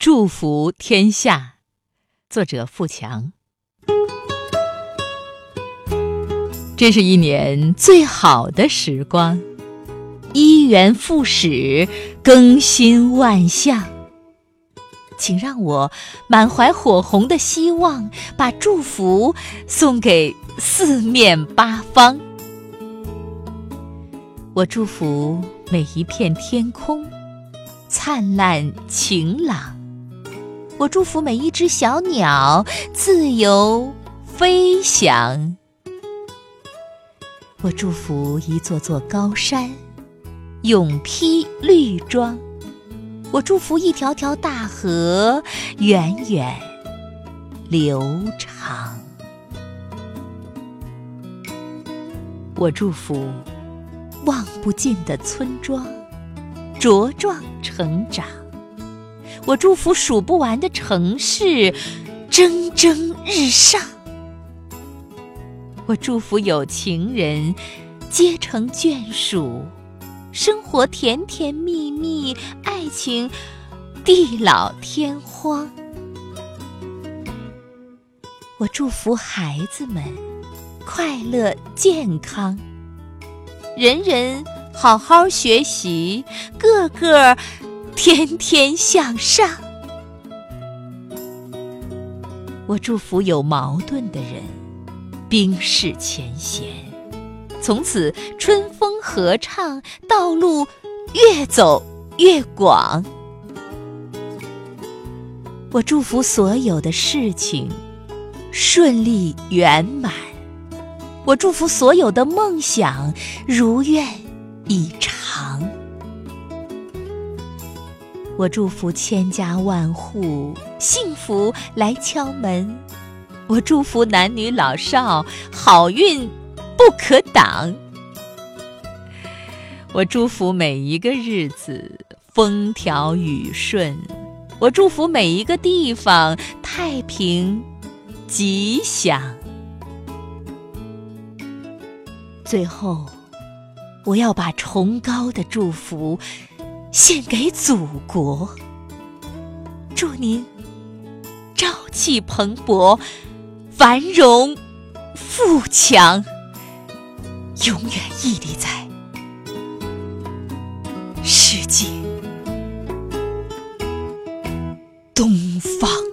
祝福天下，作者富强。这是一年最好的时光，一元复始，更新万象。请让我满怀火红的希望，把祝福送给四面八方。我祝福每一片天空灿烂晴朗。我祝福每一只小鸟自由飞翔。我祝福一座座高山永披绿装。我祝福一条条大河源远流长。我祝福望不尽的村庄茁壮成长。我祝福数不完的城市蒸蒸日上。我祝福有情人结成眷属，生活甜甜蜜蜜，爱情地老天荒。我祝福孩子们快乐健康，人人好好学习，个个。天天向上。我祝福有矛盾的人冰释前嫌，从此春风合畅，道路越走越广。我祝福所有的事情顺利圆满，我祝福所有的梦想如愿以偿。我祝福千家万户幸福来敲门，我祝福男女老少好运不可挡，我祝福每一个日子风调雨顺，我祝福每一个地方太平吉祥。最后，我要把崇高的祝福。献给祖国，祝您朝气蓬勃、繁荣富强，永远屹立在世界东方。